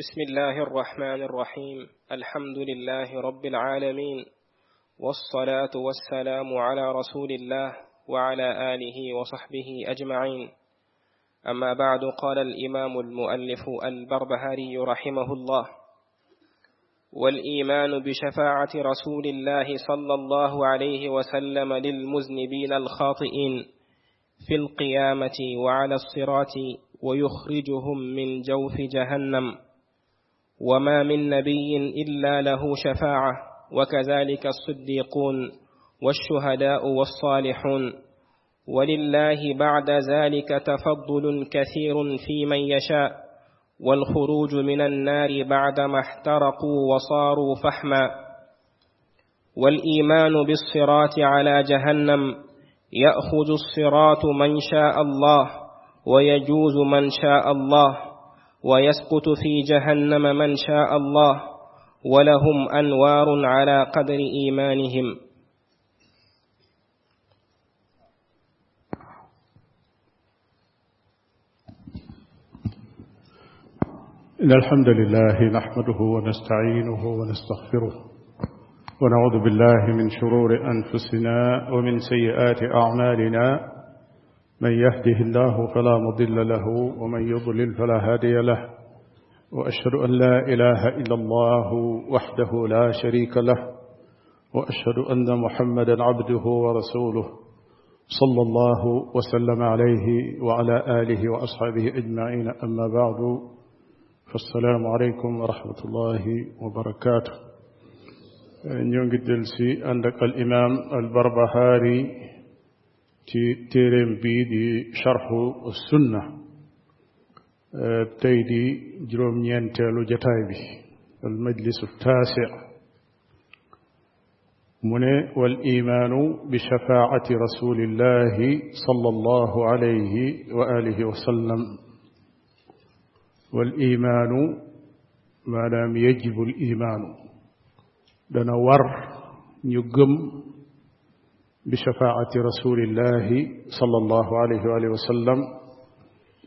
بسم الله الرحمن الرحيم. الحمد لله رب العالمين. والصلاة والسلام على رسول الله وعلى آله وصحبه أجمعين. أما بعد قال الإمام المؤلف البربهاري رحمه الله والإيمان بشفاعة رسول الله صلى الله عليه وسلم للمذنبين الخاطئين في القيامة وعلى الصراط ويخرجهم من جوف جهنم. وما من نبي إلا له شفاعة وكذلك الصديقون والشهداء والصالحون ولله بعد ذلك تفضل كثير في من يشاء والخروج من النار بعدما احترقوا وصاروا فحما والإيمان بالصراط على جهنم يأخذ الصراط من شاء الله ويجوز من شاء الله ويسقط في جهنم من شاء الله ولهم أنوار على قدر إيمانهم. إن الحمد لله نحمده ونستعينه ونستغفره ونعوذ بالله من شرور أنفسنا ومن سيئات أعمالنا من يهده الله فلا مضل له ومن يضلل فلا هادي له وأشهد أن لا إله إلا الله وحده لا شريك له وأشهد أن محمدا عبده ورسوله صلى الله وسلم عليه وعلى آله وأصحابه أجمعين. أما بعد فالسلام عليكم ورحمة الله وبركاته. ñu ngi dellusi ànd ak الإمام البربهاري ci téereem bi di شرح السنة. ci di juróom ñeenteelu jataay bi. المجلس التاسع. mu ne والإيمان بشفاعة رسول الله صلى الله عليه وآله وسلم. والإيمان ما لم يجب الإيمان. دنا ور بشفاعة رسول الله صلى الله عليه وآله وسلم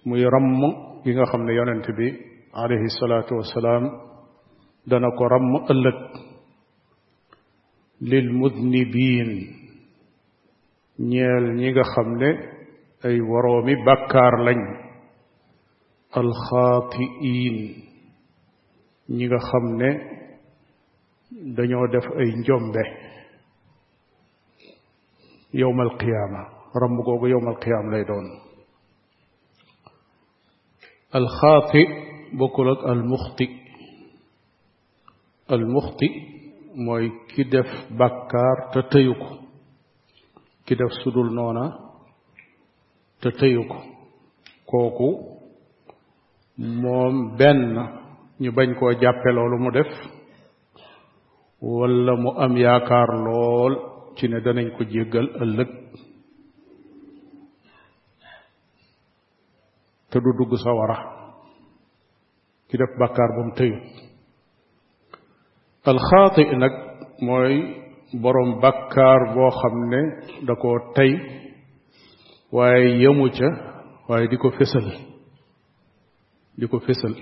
ميرم ييغا خامن يونت بي عليه الصلاة والسلام كو رم ألك للمذنبين. ay woroomi bàkkaar lañ alxaatiin ñi nga xam ne dañoo def ay njombe يوم القيامة. رم يوم القيامة ليدون. الخاطئ بكلت المخطئ. المخطئ موي كدف بكار تتيوكو. كدف سدول نونا تتيوكو. كوكو موم بن ني باج كو جابي ولا مو أم ياكار لول. Ci ne danañ ko jéggal ëllëg. Te du dugg sawara. Ki def bàkkaar ba mu tëyu. Alxaati nag mooy boroom bàkkaar boo xam ne da koo tey waaye yemu ca waaye di ko fésal. Di ko fésal.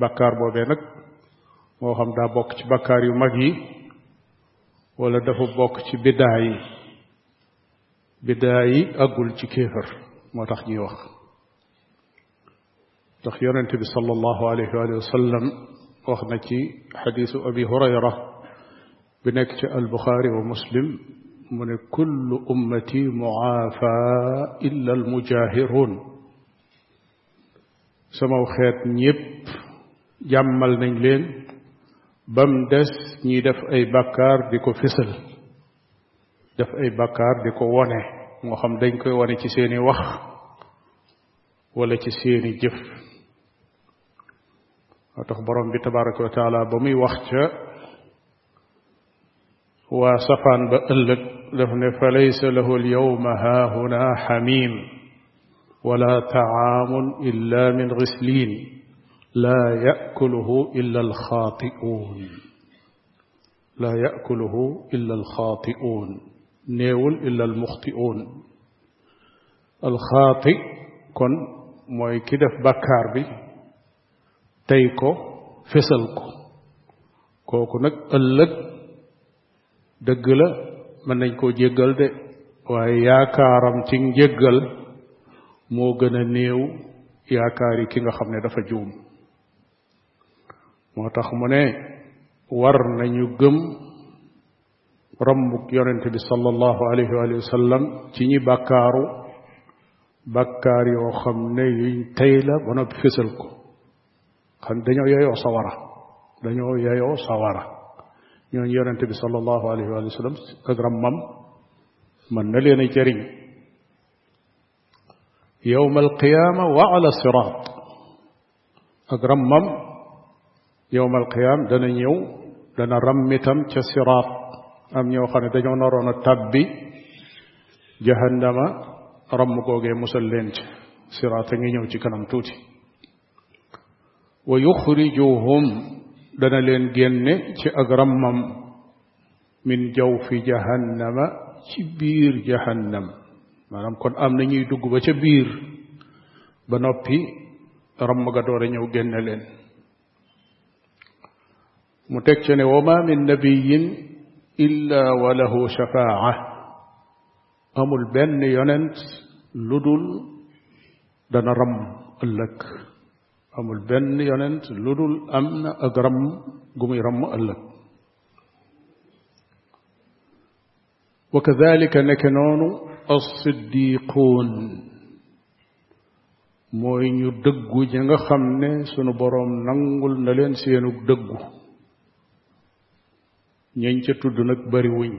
Bàkkaar boobee nag moo xam daa bokk ci bàkkaar yu mag yi wala dafa bokk ci biddaa yi biddaa yi àggul ci kéefër moo tax ñuy wax ndax yonente bi sallallahu alayhi wa sallam wax na ci xadiisu abi hurayra bi nekk ci albuxaari wa muslim mu ne kullu ummati muaafa illa almujaahiruun samaw xeet ñépp jàmmal nañ leen bam des ñiy def ay bàkkaar di ko fésal def ay bàkkaar di ko wone moo xam dañ koy wone ci seeni wax wala ci seeni jëf moo tax borom bi tabaraka wa taala ba muy wax ca waa safaan ba ëllëg daf ne fa laysa lahu alyawma haahuna xamim wala taamun illa min gislin لا يأكله إلا الخاطئون. لا يأكله إلا الخاطئون. نيول إلا المخطئون. الخاطئ كن موي كدف بكار بي تيكو فسلكو. كوكو نك ألق دقل من نيكو جيغل دي ويا كارم تين جيغل مو يا كاري كيغا خمني دفا moo tax mu ne war nañu gëm rambuk yonente bi sallallahu alayhi wa sallam ci ñi bàkkaaru bàkkaar yoo xam ne yuñ tey la ba noppi fésal ko xam dañoo yeyoo sawara dañoo yeyoo sawara ñooñu yonente bi sallallahu alayhi wa sallam ak rammam mën na leen a alqiyaama wa ala siraat ak rammam yowma alqiyaam dana ñëw dana rammitam ca siraat am ñoo xam ne dañoo naroon a tabbi jahannama ramm googee musal leen ci siraat a ngi ñëw ci kanam tuuti wa yuxrijuhum dana leen génne ci ak rammam min jawfi jahannama ci biir jahannam maanaam kon am na ñuy dugg ba ca biir ba noppi ramm ga door a ñëw génne leen متكشن وما من نبي إلا وله شفاعة. أم البن يننت لدل دنرم رم ألك. أم البن يننت لدل أمن أغرم قمي رم ألك. وكذلك نكنون الصديقون. موين يدقو جنغ خمني سنو بروم ننغل نلين سينو دقو. Ñeñ ca tudd nag bari wuñ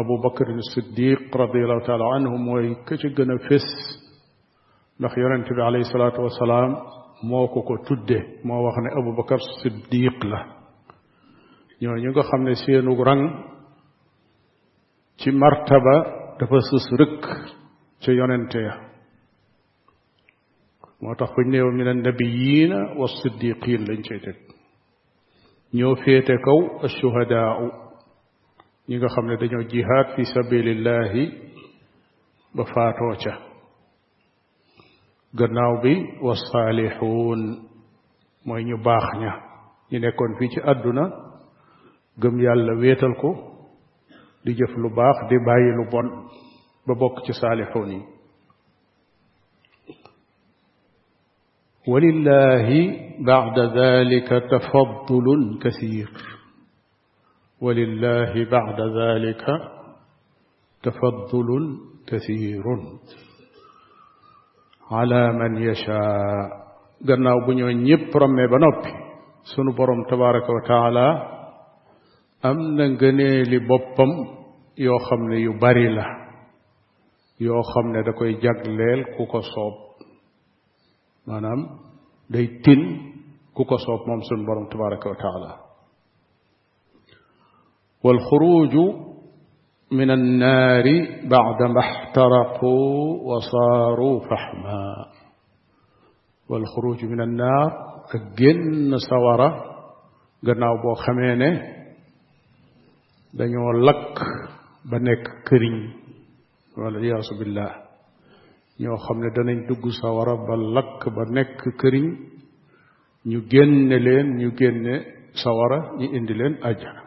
abu bakar siddiq radiallahu taala anhu mooy ka ca gën a fés ndax yonente bi alayhi salaatu wasalaam moo ko ko tudde moo wax ne abu bakar siddiq la ñooñu nga xam ne seenu rang ci martaba dafa sës rëkk ca yonente ya moo tax buñ neew min annabiyiina wa siddiqin lañ cay teg ñoo féete kaw ashuhadaau ñi nga xam ne dañoo jihaad fi sabilillahi ba faatoo ca gannaaw bi wasaalixuun mooy ñu baax ña ñu nekkoon fii ci àdduna gëm yàlla wéetal ko di jëf lu baax di bàyyi lu bon ba bokk ci saalixuun yi ولله بعد ذلك تفضل كثير ولله بعد ذلك تفضل كثير على من يشاء. قلنا بنيو نيب رمي بنوبي سنو تبارك وتعالى أم ننغني لبوبم يو خمني يباري له يو ليل كوكو صوب maanaam day tin ku ko soob moom sunu borom tabaraka wa taala walxuruju min annaari bacdama xtaraqu wa saaru faxma walxuruju min annaar ak génn sawara gannaaw boo xamee ne dañoo lakk ba nekk këriñ wala yaasu billah ñoo xam ne danañ dugg sawara ba lakk ba nekk këriñ. Ñu génne leen ñu sawara ñu indi leen àjjana.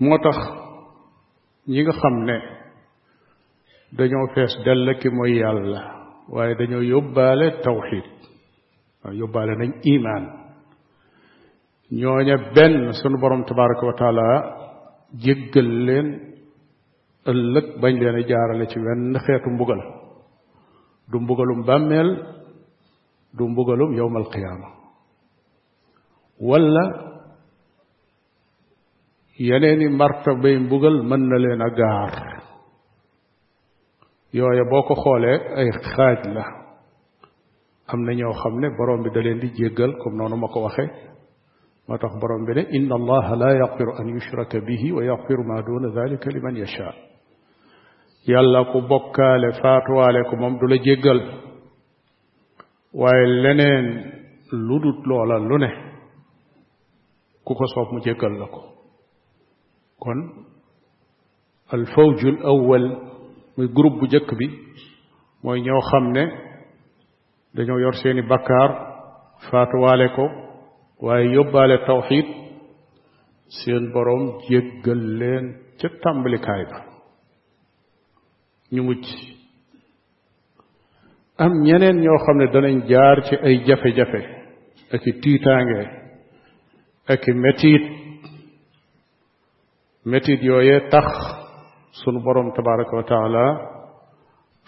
Moo tax ñi nga xam ne dañoo fees dell ki mooy yàlla dañoo nañ imaan ñooña benn sunu borom tabaraka wa taala jéggal leen ëllëg bañ leen a jaarale ci wenn xeetu mbugal du mbugalum bàmmeel du mbugalum yowmal qiyaama wala yeneeni martabay mbugal mën na leen a gaar yooya boo ko xoolee ay xaaj la am na ñoo xam ne borom bi da leen di jéggal comme noonu ma ko waxee ما تخبرون به إن الله لا يغفر أن يشرك به ويغفر ما دون ذلك لمن يشاء. يلا كبكا لفاتوا عليكم أمد لجيقل وإن لنين لدت على لنه كوكسوف مجيقل لكم كن الفوج الأول من جروب جكبي مو ينيو خمنا دنيو يرسيني بكار. فاتوا عليكم waaye yóbbaale tawxid seen boroom jéggal leen ca tàmbalikaay ba ñu mucc am ñeneen ñoo xam ne danañ jaar ci ay jafe-jafe ak i tiitaange ak i metit metit yooyee tax sunu boroom tabaraka wa taala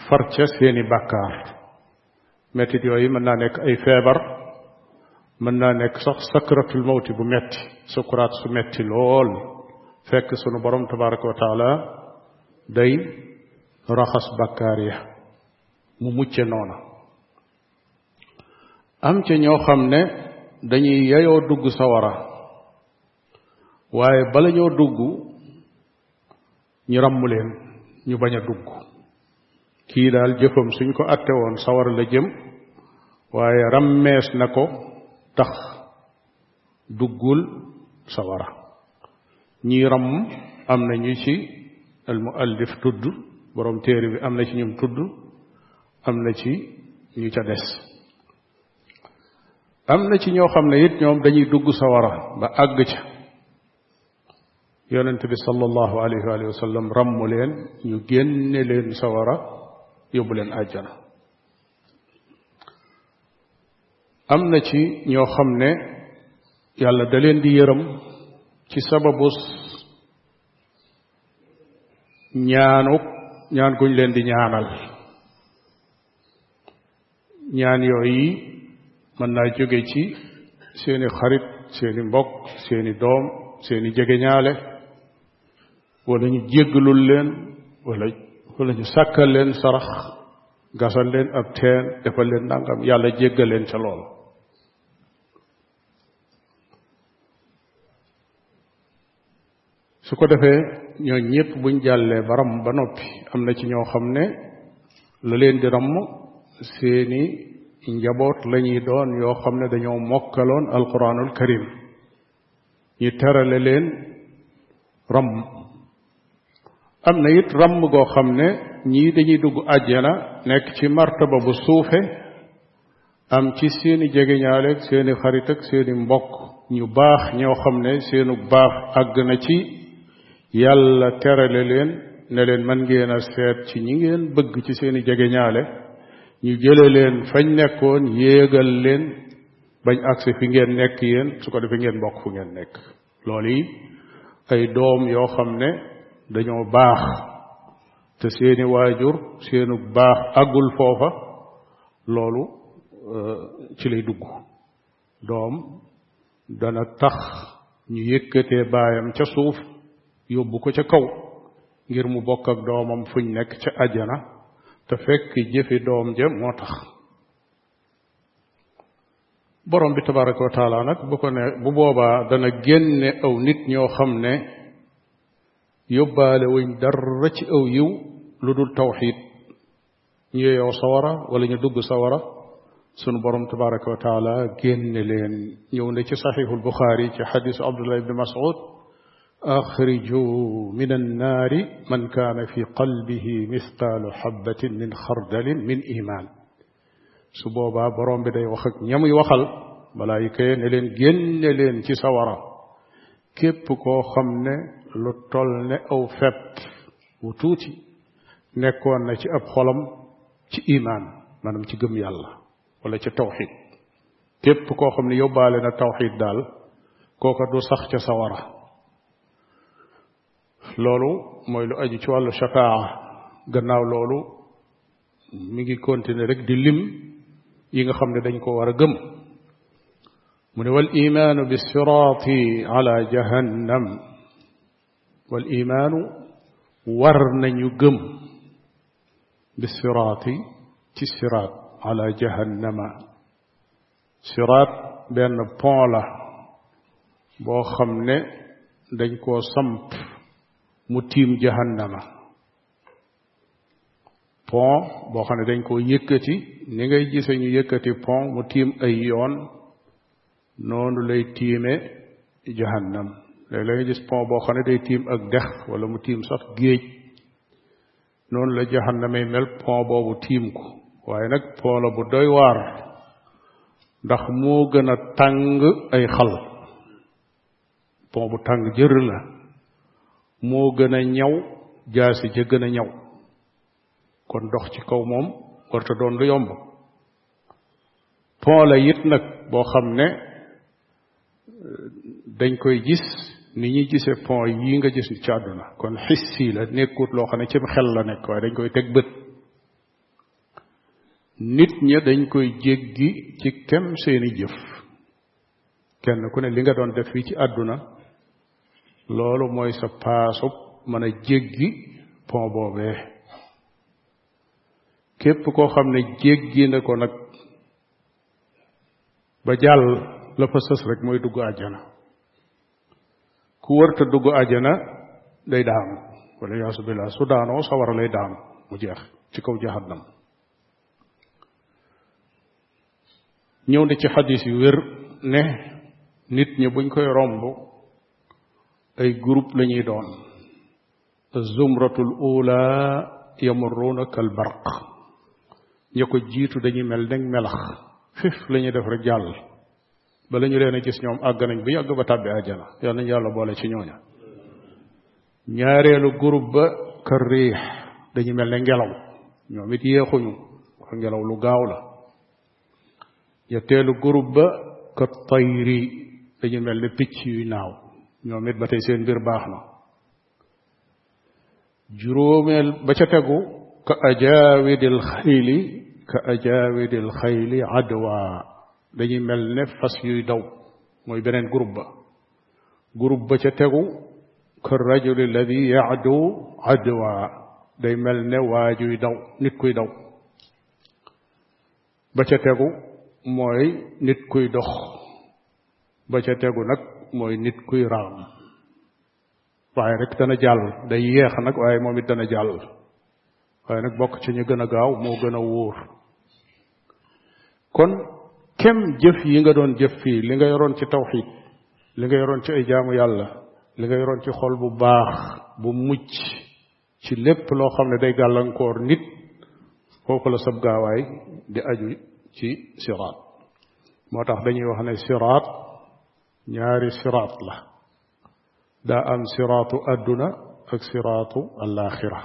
far ca seeni bàkkaar metit yooyu mën naa nekk ay feebar من نك سكرة الموت بمت سكرات سمت لول فك سنو برم تبارك وتعالى داي رخص بكاريا مموتش نونا أم تنيو خمنا داني ييو دوغ سوارا واي بلا نيو دوغ ني رمولين ني بانا دوغ كي دال جفم سنكو أتوان سوار لجم واي رميس نكو tax duggul sawara ñii ràmm am na ñu ci al muallif tudd boroom téere bi am na ci ñum tudd am na ci ñu ca des. Am na ci ñoo xam ne it ñoom dañuy dugg sawara ba àgg ca. Yonent bi sallallahu alayhi wa sallam ràmm leen ñu génne leen sawara yóbbu leen àjjana am na ci ñoo xam ne yàlla da leen di yërëm ci sababus ñaanuk ñaan guñ leen di ñaanal ñaan yooyu mën naa jóge ci seeni xarit seeni mbokk seeni doom seeni jegeñaale wala ñu jéggalul leen wala wala ñu sàkkal leen sarax gasal leen ab teen defal leen nangam yàlla jéggal leen ca lool su ko defee ñoo ñépp buñ jàllee ba ram ba noppi am na ci ñoo xam ne la leen di ramm seeni njaboot lañuy doon yoo xam ne dañoo mokkaloon alquranul karim ñu terale leen ramm. Am na it ramm goo xam ne ñii dañuy dugg àjjana nekk ci martaba bu suufe am ci seeni jegeñaaleeg seeni xarit seeni mbokk ñu baax ñoo xam ne seenu baax àgg na ci yàlla terale leen ne leen man ngeen a seet ci ñi ngeen bëgg ci seeni jege ñaale. Ñu jële leen fañ nekkoon yéegal leen bañ agsi fi ngeen nekk yéen su ko defee ngeen bokk fu ngeen nekk. Loolu ay doom yoo xam ne dañoo baax. Te seeni waajur seenu baax àggul foofa loolu ci lay dugg. Doom dana tax ñu yëkkatee baayam ca suuf يوبو كو تي كو غير مو بوك اك دومام فوج نيك تي اديانا تا فك جيفي دوم جي موتاخ بروم بي تبارك وتعالى نك بوكو ني بو بوبا دا نا ген أو نيت ньо خامني يوبال وين در أو يو لودول توحيد ني يو سوارا ولا ني دوغ سوارا سن بروم تبارك وتعالى ген لين يو ني تي صحيح البخاري تي حديث عبد الله بن مسعود أخرجوا من النار من كان في قلبه مثقال حبة من خردل من إيمان. سبوبا بروم بداي وخك نيامي وخال ملائكة نلين ген لين تي سوارا كيب كو خمنا لو تول أو فبت وتوتي نيكون نتي اب خولم إيمان مانم تي گم يالا ولا تي توحيد كيب كو خمنا يوبالنا توحيد دال كوكا دو سخ تي سوارا loolu mooy lu aju ci wàllu shafaa gannaaw loolu mi ngi continuer rek di lim yi nga xam ne dañ ko war a gëm mu ne wal imaanu bi siraati ala jahannam wal imaanu war nañu gëm bi siraati ci siraat ala jahannama siraat benn pont la boo xam ne dañ koo samp mu tiim jahannama. Pont boo xam ne dañ koo yëkkati ni ngay gise ñu yëkkati pont mu tiim ay yoon noonu lay tiime jahannam. Léegi la nga gis pont boo xam ne day tiim ak dex wala mu tiim sax géej. Noonu la jahannamay mel pont boobu tiim ko. Waaye nag pont la bu doy waar ndax moo gën a tàng ay xal. Pont bu tàng jër la moo gën a ñaw jaasi ja gën a ñaw. Kon dox ci kaw moom warta doon lu yomb. Pont la it nag boo xam ne dañ koy gis ni ñuy gisee pont yi nga gis ci àdduna. Kon xissi la nekkut loo xam ne ci xel la nekk waaye dañ koy teg bët. Nit ña dañ koy jéggi ci kem seeni jëf. Kenn ku ne li nga doon def fii ci àdduna loolu mooy sa paasub mën a jéggi pont boobee. Képp koo xam ne jéggi na ko nag ba jàll la fa sës rek mooy dugg àjjana. Ku wërta dugg àjjana day daanu. Wala yaasu su daanoo sawara lay daanu mu jeex ci kaw jahannam. Ñëw na ci xadis yu wér ne nit ñi buñ koy romb ay groupe la ñuy doon zumratul ula yamurruuna kal barq ña ko jiitu dañuy mel nag melax fif la ñuy def rek jàll bala ñu leen a gis ñoom àgg nañ bu yàgg ba tàbbi àjjana yal nañu yàlla boole ci ñooña ñaareelu groupe ba riix dañuy mel ne ngelaw ñoom it yéexuñu wax ngelaw lu gaaw la ñetteelu groupe ba ka tayri dañuy mel ne picc yuy naaw ñoom it ba tey seen mbir baax na juróomeel ba ca tegu ka ajaawidil xayli ka ajaawidil xayli adwa dañuy mel ne fas yuy daw mooy beneen groupe ba groupe ba ca tegu ka rajuli alladi yaadu adwa day mel ne waajuy daw nit kuy daw ba ca tegu mooy nit kuy dox ba ca tegu nag mooy nit kuy raam. Waaye rek dana jàll. Day yeex nag waaye moom it dana jàll. Waaye nag bokk ci ñu gën gaaw moo gën a kon kem jëf yi nga doon jëf fii li nga yoroon ci tawxid li nga yoroon ci ay jaamu yàlla li nga yoroon ci xol bu baax bu mucc ci lépp loo xam ne day gàllankoor nit foofu la sab gaawaay di aju ci siraat. Moo tax dañuy wax ne siraat ñaari siraat la daa am siraatu àdduna ak siraatu alaaxira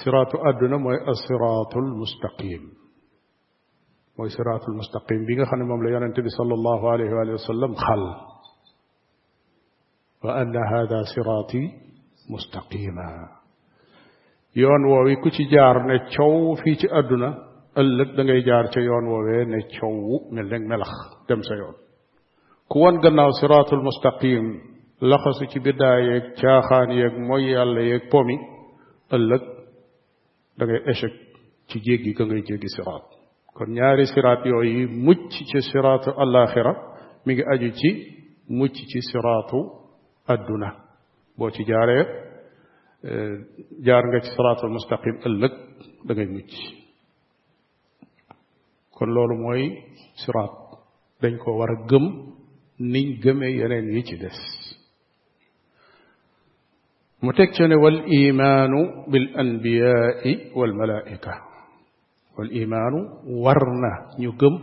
siraatu àdduna mooy asiraatul mustaqim mooy siraatul mustaqim bi nga xam ne moom la yonente bi sallallahu alayhi wa sallam xal wa anna hada siraati mustaqima yoon woowi ku ci jaar ne coow fii ci àdduna ëllëg da ngay jaar ca yoon woowee ne coow mel ne melax dem sa yoon كون غناو صراط المستقيم لخصو تي بدايه تياخان ياك موي يالله ياك بومي الله دا اشك تي جيغي كا جيغي صراط كون نياري صراط يوي موتي تي صراط الاخره ميغي ادي تي موتي تي صراط الدنا بو تي جاري جار تي صراط المستقيم الله دا غي موتي كون لولو موي صراط دنج كو ورا گم niñ gëmee yeneen yi ci des mu teg ca ne wal imaanu bil anbiyaai wal malaika wal imaanu war na ñu gëm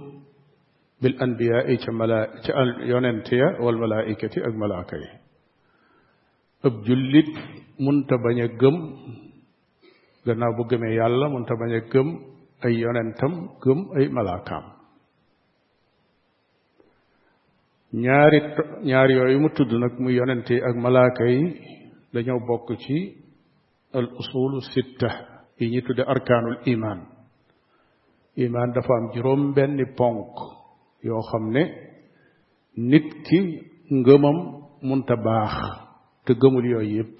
bil anbiyaai ca mala ca yonent ya wal malaikati ak malaaka yi ëb jullit munta bañ a gëm gannaaw bu gëmee yàlla munta bañ a gëm ay yonentam gëm ay malaakaam ñaari ñaari yooyu mu tudd nag muy yonent yi ak malaaka yi dañoo bokk ci al usulu sitta yi ñuy tudde iman iman dafa am juróom benni ponk yoo xam ne nit ki ngëmam munta baax te gëmul yooyu yépp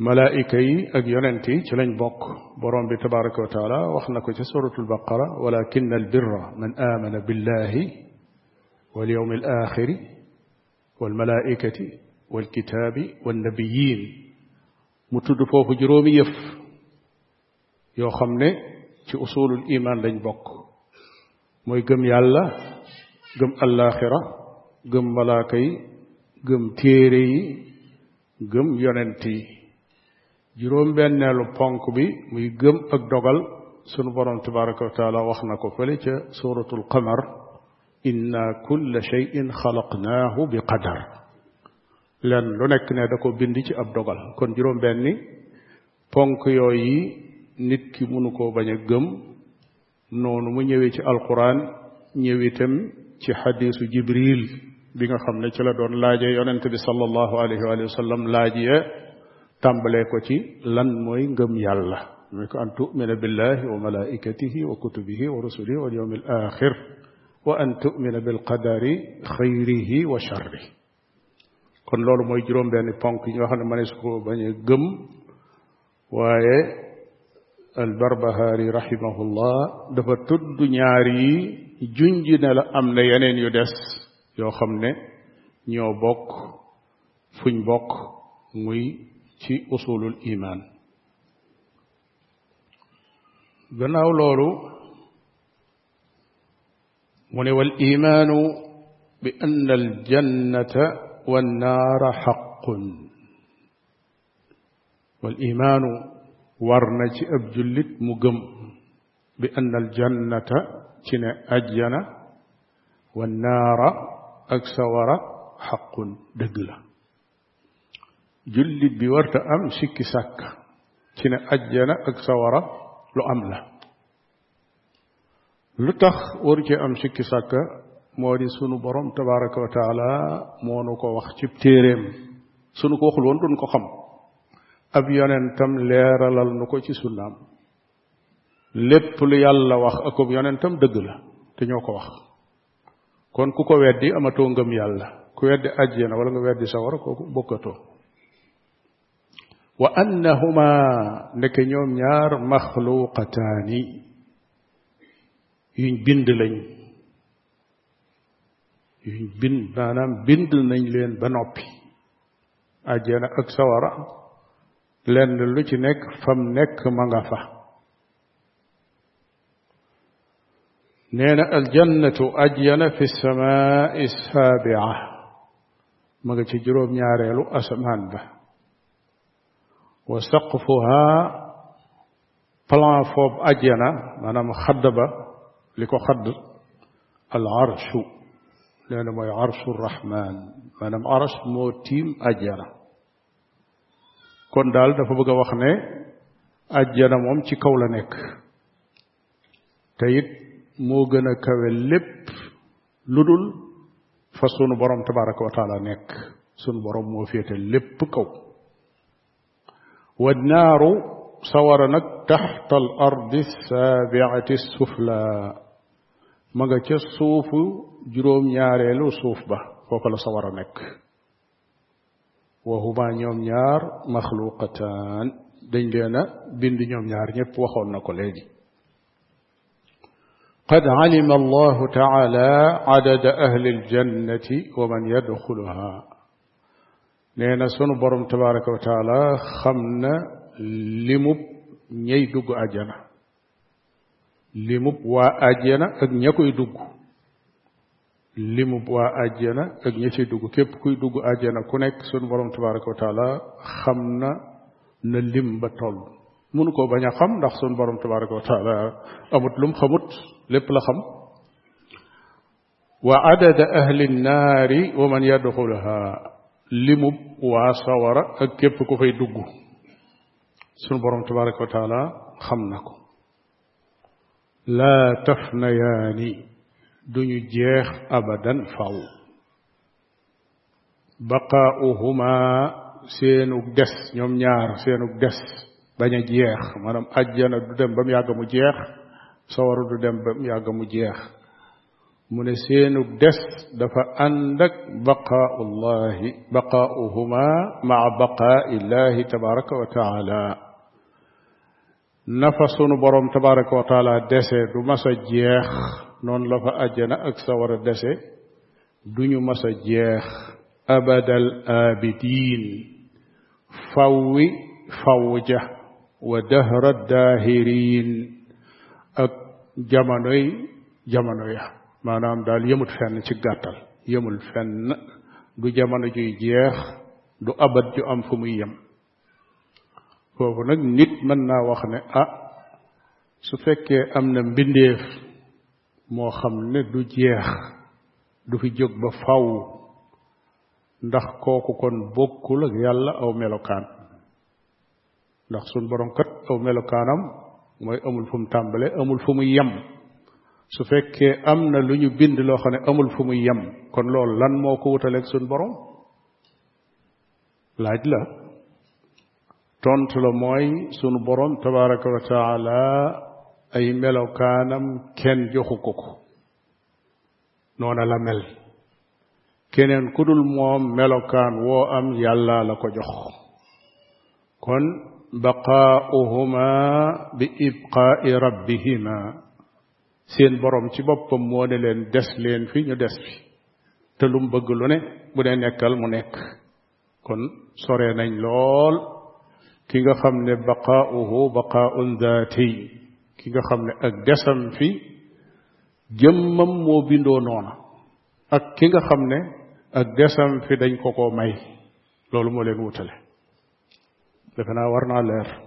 ملائكي اك يوننتي تي لاني بوك بروم بي تبارك وتعالى واخنا كو سورة البقرة ولكن البر من آمن بالله واليوم الآخر والملائكة والكتاب والنبيين. متود فوفو جرومي يف. يو خمني تي أصول الإيمان لاني بوك. موي گم يالا گم الآخرة گم ملائكي گم تيري گم يوننتي. Juróom benneelu ponk bi muy gëm ak dogal sunu borom tabaraka wa taala wax na ko fële ca suratul qamar inna kulla cheyin xalaqnaahu bi qadar. Leen lu nekk ne da ko bind ci ab dogal. Kon juróom benni ponk yooyu nit ki mënu koo bañ a gëm. Noonu mu ñëwee ci alquran ñëwitam ci xadiisu jibril bi nga xam ne ci la doon laaje yonent bi sallallahu alayhi wa sallam laaj ya tàmbalee ko ci lan mooy ngëm yàlla mooy ko an tumina billahi wa malaikatihi wa kutubihi wa rusulihi wal yawmi al axir wa an tumina bil qadari xayrihi wa sharrihi kon loolu mooy juróom benn ponk xam ne mënees ko bañ a gëm waaye albarbahaari rahimahullah dafa tudd ñaar yi junj ne la am na yeneen yu des yoo xam ne ñoo bokk fuñ bokk muy ci usulul iman gannaaw loolu mu ne wal imaanu bi anna al jannata wal imaanu war na ci ab jullit mu gëm bi anna al jannata ci ne ajjana wannaara ak sawara xaqun dëgg la jullit bi warta am sikki sàkk ci ne ajjana ak sawara lu am la. Lu tax ci am sikki sàkk moo di sunu borom tabaraka wa taala moo nu ko wax ci téeréem sunu ko waxul woon duñ ko xam. Ab yonentam leeralal nu ko ci sunnaam. Lépp lu yàlla wax akub yonentam dëgg la te ñoo ko wax. Kon ku ko weddi amatoo ngëm yàlla. Ku weddi ajjana wala nga weddi sawara kooku bokkatoo وأنهما نك نيوم نيار مخلوقتان. يين بند لين. يين بند نانام لين بنوبي. أجينا أكسورا لين لوتي فم نك مغافا نينا الجنة أجينا في السماء السابعة. مغتي جروب نيارلو أسمان به وسقفها بلان فوب أجينا أنا مخدبة لكو خد العرش لأنه ما عرش الرحمن أنا عرش موتيم أجينا. كون دال دفو بغا وخني أجينا موم تي كولا نيك تايت موغنا كوي لب لدول فسون بروم تبارك وتعالى نيك. سون بروم موفيت لب كوي والنار صورنك تحت الأرض السابعة السفلى. مغا الصوف جروم ياريلو صوف با فوكلا صورنك. وهما نيوم نيار مخلوقتان. دنجينا بند نيوم نيار نيب وخونا كوليدي قد علم الله تعالى عدد أهل الجنة ومن يدخلها. Nee na sunu borom tabaraka wa taala xam na limub ñay dugg àjjana. limub waa àjjana ak ña dugg. limub waa àjjana ak ña dugg. Képp kuy dugg àjjana ku nekk sunu borom tabaraka wa taala xam na na lim ba toll. Mënu ko bañ xam ndax sunu borom tabaraka wa taala amut lum xamut lépp la xam. Wa adada ahli nnaari wa man yadxulaha limub waa sawara ak képp ku fay dugg. Sunu borom tabaraka wa taala xam na ko. Laa tafnayaani duñu jeex abadan faw. Baqaauhuma seenug des ñoom ñaar seenug des bañ a jeex. Maanaam ajjana du dem ba mu yàgg mu jeex sawara du dem ba mu yàgg mu jeex من سينو الدس دفا عندك بقاء الله بقاؤهما مع بقاء الله تبارك وتعالى نفس برم تبارك وتعالى دس دو مسا نون لفا اجنا اكسا ور دس دونو مسا جيخ ابد الابدين فوي فوجه ودهر الداهرين جمانوي جمانوي maanaam daal yëmut fenn ci gàttal. Yëmul fenn. Du jamono juy jeex du abad ju am fu muy yem. Foofu nag nit mën naa wax ne ah su fekkee am na mbindeef moo xam ne du jeex du fi jóg ba faw ndax kooku kon bokkul ak yàlla aw melokaan. Ndax suñ borom kat aw melokaanam mooy amul fu mu amul fu yem su fekkee am na lu ñu bind loo xam ne amul fu muy yem kon loolu lan moo ko wutaleeg suñ borom laaj la tontu la mooy sunu borom tabaraka wa taala ay melokaanam kenn joxu ko ko noona la mel keneen ku dul moom melokaan woo am yàlla la ko jox kon baqaauhuma bi ibqaai rabbihima seen borom ci boppam moo ne leen des leen fi ñu des fi. te lu bëgg lu ne bu ne nekkal mu nekk. kon sore nañ lool. ki nga xam ne baqaauhu baqaaun zaati. ki nga xam ne ak desam fi jëmmam moo bindoo noona. ak ki nga xam ne ak desam fi dañ ko ko may. loolu moo leen wutale. defe naa war naa leer.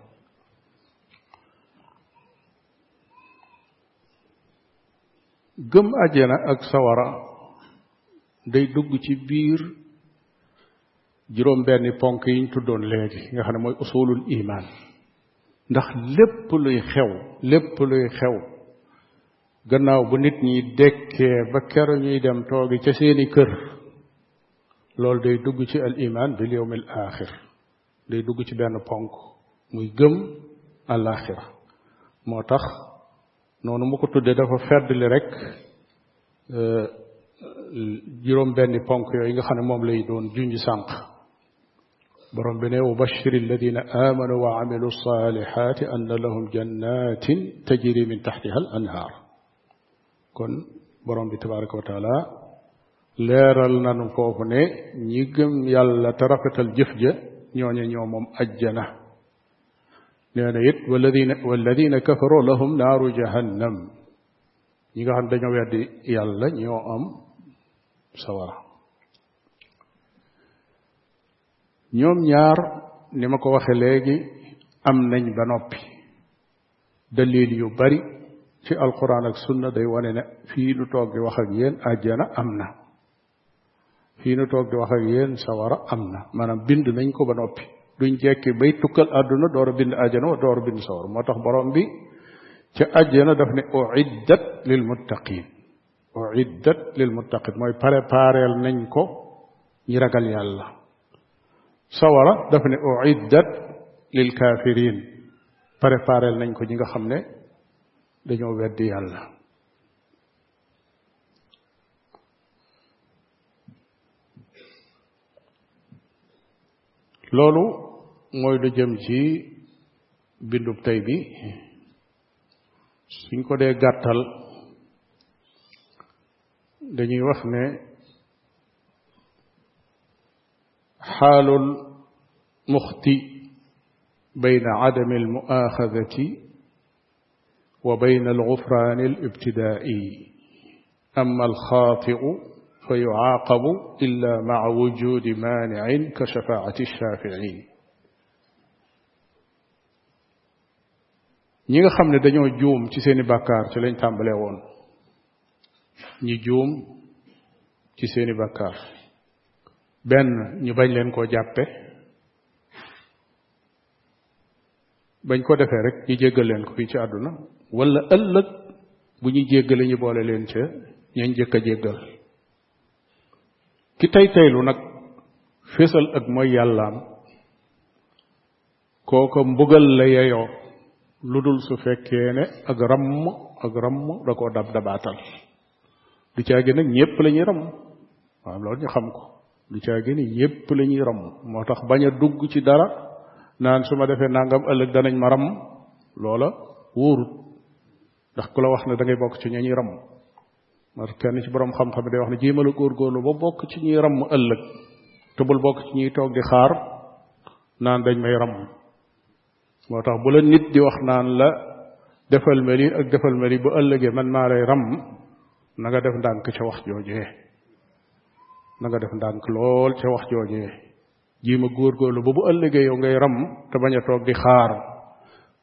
Gëm àjjana ak sawara day dugg ci biir juróom benni ponk yi ñu tuddoon léegi nga xam ne mooy usulul iman ndax lépp luy xew lépp luy xew gannaaw bu nit ñi dekkee ba kero ñuy dem toogi ca seeni kër loolu day dugg ci al iman bil yawmil axir day dugg ci benn ponk muy gëm alaxira moo tax noonu mu ko tuddee dafa feddli rek juróom benni ponk yooyu nga xam ne moom lay doon junj sànq borom bi ne wa bashir alladina amanu wa amilu salihati anna lahum jannatin tajri min taxtiha al anhaar kon borom bi tabaraka wa taala leeral nanu foofu ne ñi gëm yàlla te rafetal jëf ja ñooñe ñoo moom ajjana nee na it walladina walladina kafaru lahum naaru jahannam ñi nga xam dañoo weddi yàlla ñoo am sawara ñoom ñaar ni ma ko waxe léegi am nañ ba noppi dalil yu bari ci alquran ak sunna day wane ne fii nu toog di wax ak yéen àjjana am na fii nu toog di wax ak yéen sawara am na maanaam bind nañ ko ba noppi duñ jekki bay tukkal àdduna door bind àjjana wa door bind sawara moo tax borom bi ca àjjana daf ne uiddat lil muttaqin uiddat lil muttaqin mooy prépareel nañ ko ñi ragal yàlla sawara daf ne uiddat lil kafirin prépareel nañ ko ñi nga xam ne dañoo weddi yàlla loolu موي لو جيم سي بيندوب تاي بي سين كو دي غاتال داني واخ حال المختي بين عدم المؤاخذة وبين الغفران الابتدائي أما الخاطئ فيعاقب إلا مع وجود مانع كشفاعة الشافعين ñi nga xam ne dañoo juum ci seeni bàkkaar ci lañ tàmbalee woon. ñi juum ci seeni bàkkaar. benn ñu bañ leen koo jàppe. bañ ko defee rek ñu jéggal leen ko fii ci àdduna. wala ëllëg bu ñu jéggale ñu boole leen ca ñañ jëkk a jéggal. ki tey teylu nag fésal ak mooy yàllaam. kooko mbugal la yeyoo lu dul su fekkee ne ak ramm ak ramm da koo dab dabaatal. Du caagi nag ñépp la ramm. Waaw loolu ñu xam ko. Du caagi ni ñépp la ñuy ramm. Moo tax bañ dugg ci dara naan su ma defee nangam ëllëg danañ ma ramm. Loola wóorut. Ndax ku la wax ne da bokk ci ña ñuy ramm. Moo tax kenn ci borom xam-xam day wax ne jéemal a góorgóorlu ba bokk ci ñuy ramm ëllëg. Te bokk ci ñuy toog di xaar naan dañ may ramm. Moo tax bu la nit di wax naan la defal ma ak defal ma bu ëllëgee man maa lay ram na nga def ndànk ca wax joojee na nga def ndànk lool ca wax joojee jiima góorgóorlu ba bu ëllëgee yow ngay ram te bañ a toog di xaar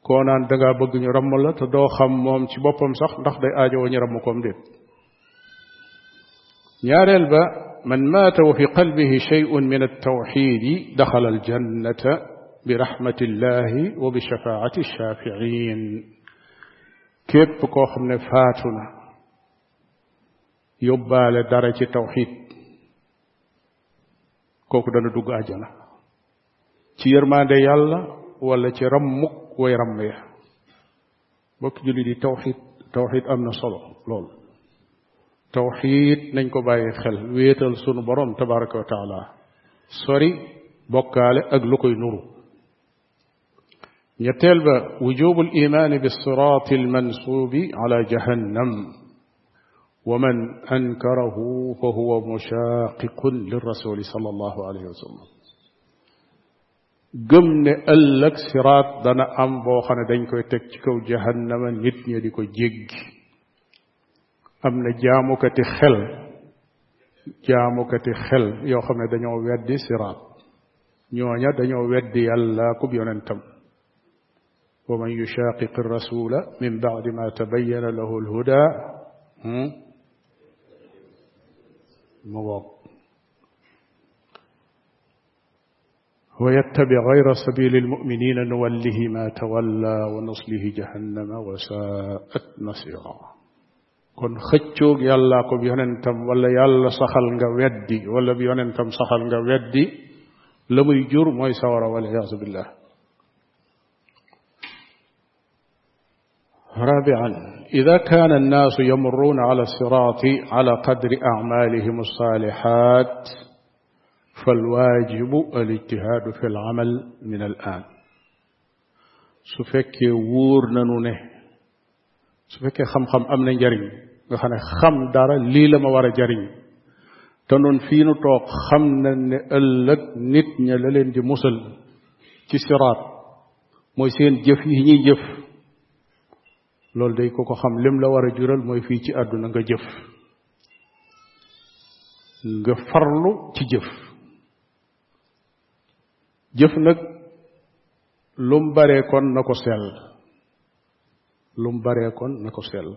koo naan da ngaa bëgg ñu ramm la te doo xam moom ci boppam sax ndax day aajowoo ñu ramm koom déet ñaareel ba man maata wa fi qalbihi shay'un min at-tawxidi daxala aljannata برحمة الله وبشفاعة الشافعين. كيف كوخم نفاتنا يبا لدرجه توحيد. كوك دانا دوغ آجانا. تي يرماند يالا ولا تي رمك وي رميا دي توحيد توحيد أمنا صلو لول. توحيد نانكو باي خل. ويتال سونو بروم تبارك وتعالى. سوري بوكال اك لوكوي نورو يتلب وجوب الإيمان بالصراط المنصوب على جهنم. ومن أنكره فهو مشاقق للرسول صلى الله عليه وسلم. قمنا ألك صراط دنا أمبو بوخنا دنك وتكتكو جهنم نتني ديكو جيج أم نجامك تخل جامك تخل يوخم دنيا ويدي صراط نيوانيا دنيا ويدي الله كبيرا تمام ومن يشاقق الرسول من بعد ما تبين له الهدى مضى ويتبع غير سبيل المؤمنين نوله ما تولى ونصله جهنم وساءت مصيرا. كن خجوك يلا كو ولا يلا سخل يدي ولا بيونن تم سخل نغا ويدي لمي جور موي والعياذ بالله. رابعا إذا كان الناس يمرون على الصراط على قدر أعمالهم الصالحات فالواجب الاجتهاد في العمل من الآن. سفك وور نانو سفك خم خم أمنا جرين. jariñ te noon fii nu toog xam na ne ëllëg nit ña la leen di musal ci siraat mooy seen jëf loolu day ko ko xam lim la war a jural mooy fii ci àdduna nga jëf nga farlu ci jëf jëf nag lum baree kon na ko sell lum baree kon na ko sell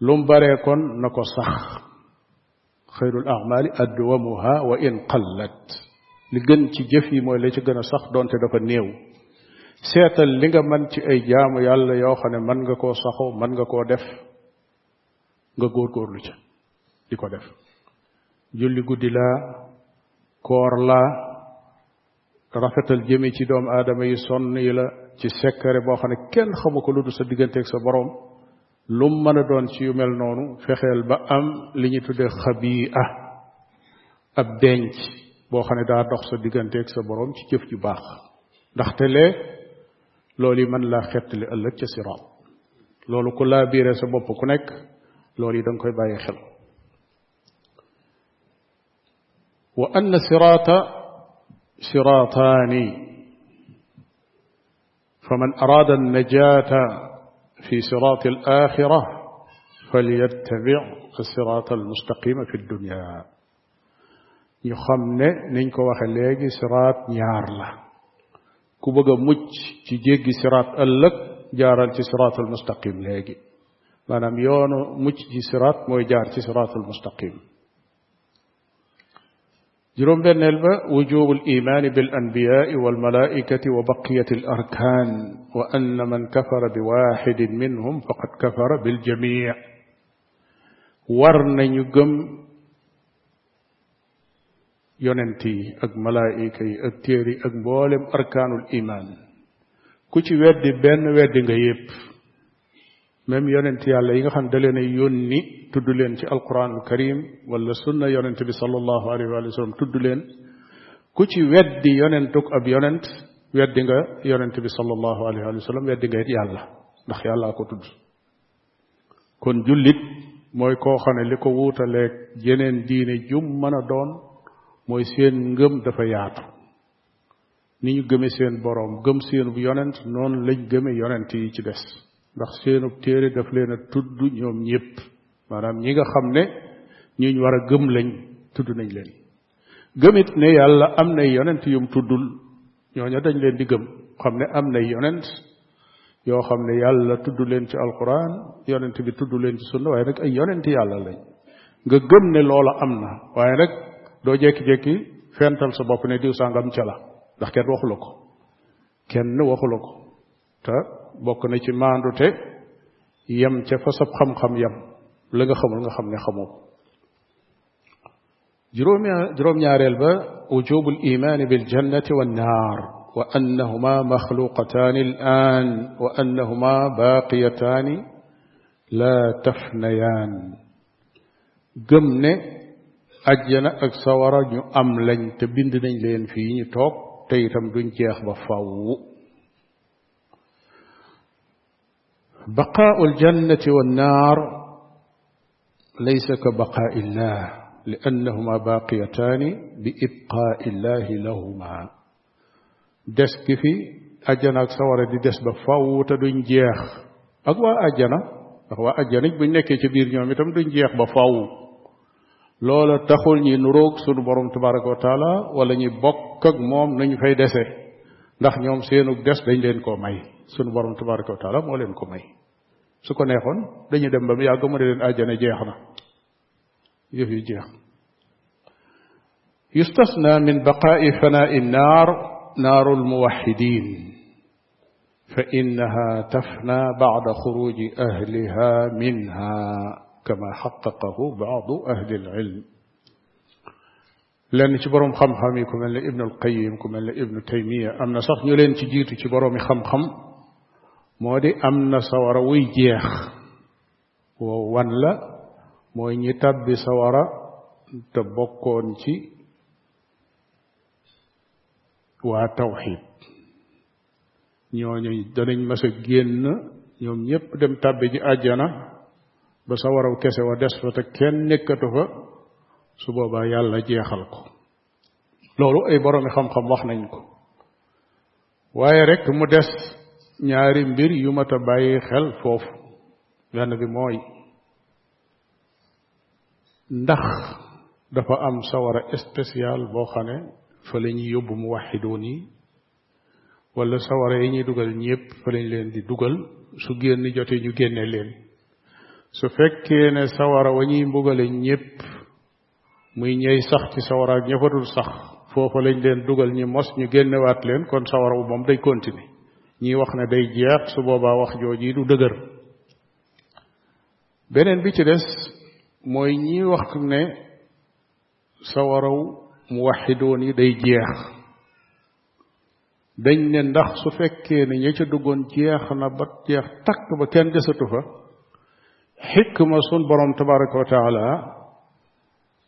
lum baree kon na ko sax xayrul amali adwamuha wa in qallat li gën ci jëf yi mooy la ci gën a sax doonte dafa néew seetal li nga man ci ay jaamu yàlla yoo xam ne mën nga koo saxoo mën nga koo def nga góorgóorlu ca di ko def. Julli guddi laa koor laa rafetal jëme ci doomu aadama yi sonn yi la ci sekkare boo xam ne kenn xamu ko lu dul sa digganteeg sa boroom. Lum mën a doon ci yu mel noonu fexeel ba am li ñu tuddee ah ab denc boo xam ne daa dox sa digganteeg sa boroom ci jëf ju baax. Ndaxte lee لولي من لا خط لألك سراط لولو كلا بيري سبب كنك لولي دنكوي باي خل وأن سراط سراطان فمن أراد النجاة في صراط الآخرة فليتبع الصراط المستقيم في الدنيا يخمن نينكو وخليجي صراط نيارله. Ku bëgg a mucc ci jéggi siraat ëllëg jaaral ci siraatul mustaqim léegi maanaam yoonu mucc ci siraat mooy jaar ci siraatul mustaqim juróom benneel ba wujubu alimaani bil anbiyaai wal malaikati wa baqiyati al arkaan wa anna man kafara bi waxidin yonent yi ak malaayika yi ak téere ak mboolem imaan. Ku ci weddi benn weddi nga yépp. Même yonent yàlla yi nga xam da leen a yónni tudd leen ci alquranul karim wala sunna yonent bi sallallahu alayhi wa sallam tudd leen. Ku ci weddi yonentuk ab yonent weddi nga yonent bi sallallahu alayhi wa sallam weddi nga it yàlla ndax yàllaa ko tudd. Kon jullit mooy koo xam ne li ko wuutaleeg diine jum mën a doon mooy seen ngëm dafa yaatu ni ñu gëme seen boroom gëm seenub yonent noonu lañ gëme yonent yi ci des ndax seenub téere daf leen a tudd ñoom ñépp maanaam ñi nga xam ne ñuñ war a gëm lañ tudd nañ leen gëmit ne yàlla am nay yonent yum tuddul ñooña dañ leen di gëm xam ne am nay yonent yoo xam ne yàlla tudd leen ci alquran yonent bi tudd leen ci sunna waaye nag ay yonent yàlla lañ nga gëm ne loola am na waaye nag doo jekki-jekki fental sa bopp ne diw sàngam ca la ndax kenn waxu la ko kenn waxu la ko te bokk na ci maandute yem ca fa sab xam-xam yem la nga xamul nga xam ne xamoo ko juróom-ñaareel ba wujubu limaani biljannati wannaar wa annahuma maxluqataani alan wa annahuma baaqiyataani la tafnayaan gëm ne ajjana ak sawara ñu am lañ te bind nañ leen fii ñu toog te itam duñ jeex ba aljannati wannaar laysa ka baqaai illah liannahuma baaqiyataani bi ibqaai illahi lahuma des ki fi ajjana ak sawara di des ba faww te duñ jeex ak waa ajjana ndax waa ajjana buñ nekkee ci biir ñoom itam duñ jeex ba faww loola taxul ñi nuroog sunu borom tabaraka wa taala wala ñi bokk ak moom nañu fay dese ndax ñoom seenu des dañ leen koo may sunu borom tabaraka wa taala moo leen ko may su ko neexoon dañu dem ba mu yàgg mu ne leen àjjana jeex na yëf yi jeex yustasna min baqaai fanaai nnaar naaru lmuwaxidin fa innaha tafna bacda xuruji ahliha minha kama xaqaqahu baadu ahli alilm lenn ci boroom xam-xam yi ku mel ne ibnu alqayim ku mel ne ibnu taymiya am na sax ñu leen ci jiitu ci boroomi xam-xam moo di am na sawara wuy jeex woo wan la mooy ñi tàbbi sawara te bokkoon ci waa tawxid ñooñu danañ mas a génn ñoom ñépp dem tàbbi ji àjjana ba sawaraw kese wa des fa te kenn nekkatu fa su boobaa yàlla jeexal ko loolu ay boroomi xam-xam wax nañ ko. Waaye rek mu des ñaari mbir yu mat a xel foofu benn bi ndax dafa am sawara spécial boo xam ne fa la ñuy mu waxidoon wala sawara yi ñuy dugal ñépp fa lañ leen di dugal su génn jotee ñu génne leen su fekkee ne sawara wa ñuy mbugale ñépp muy ñey sax ci sawara ak sax foofa lañ leen dugal ñi mos ñu génnewaat leen kon sawara bu moom day continuer. Ñi wax ne day jeex su boobaa wax jooji du dëgër. Beneen bi ci des mooy ñi wax ne sawaraw mu waxidoon yi day jeex. Dañ ne ndax su fekkee ne ña ca duggoon jeex na ba jeex takk ba kenn desatu fa xikma sun borom tabaraka wa taala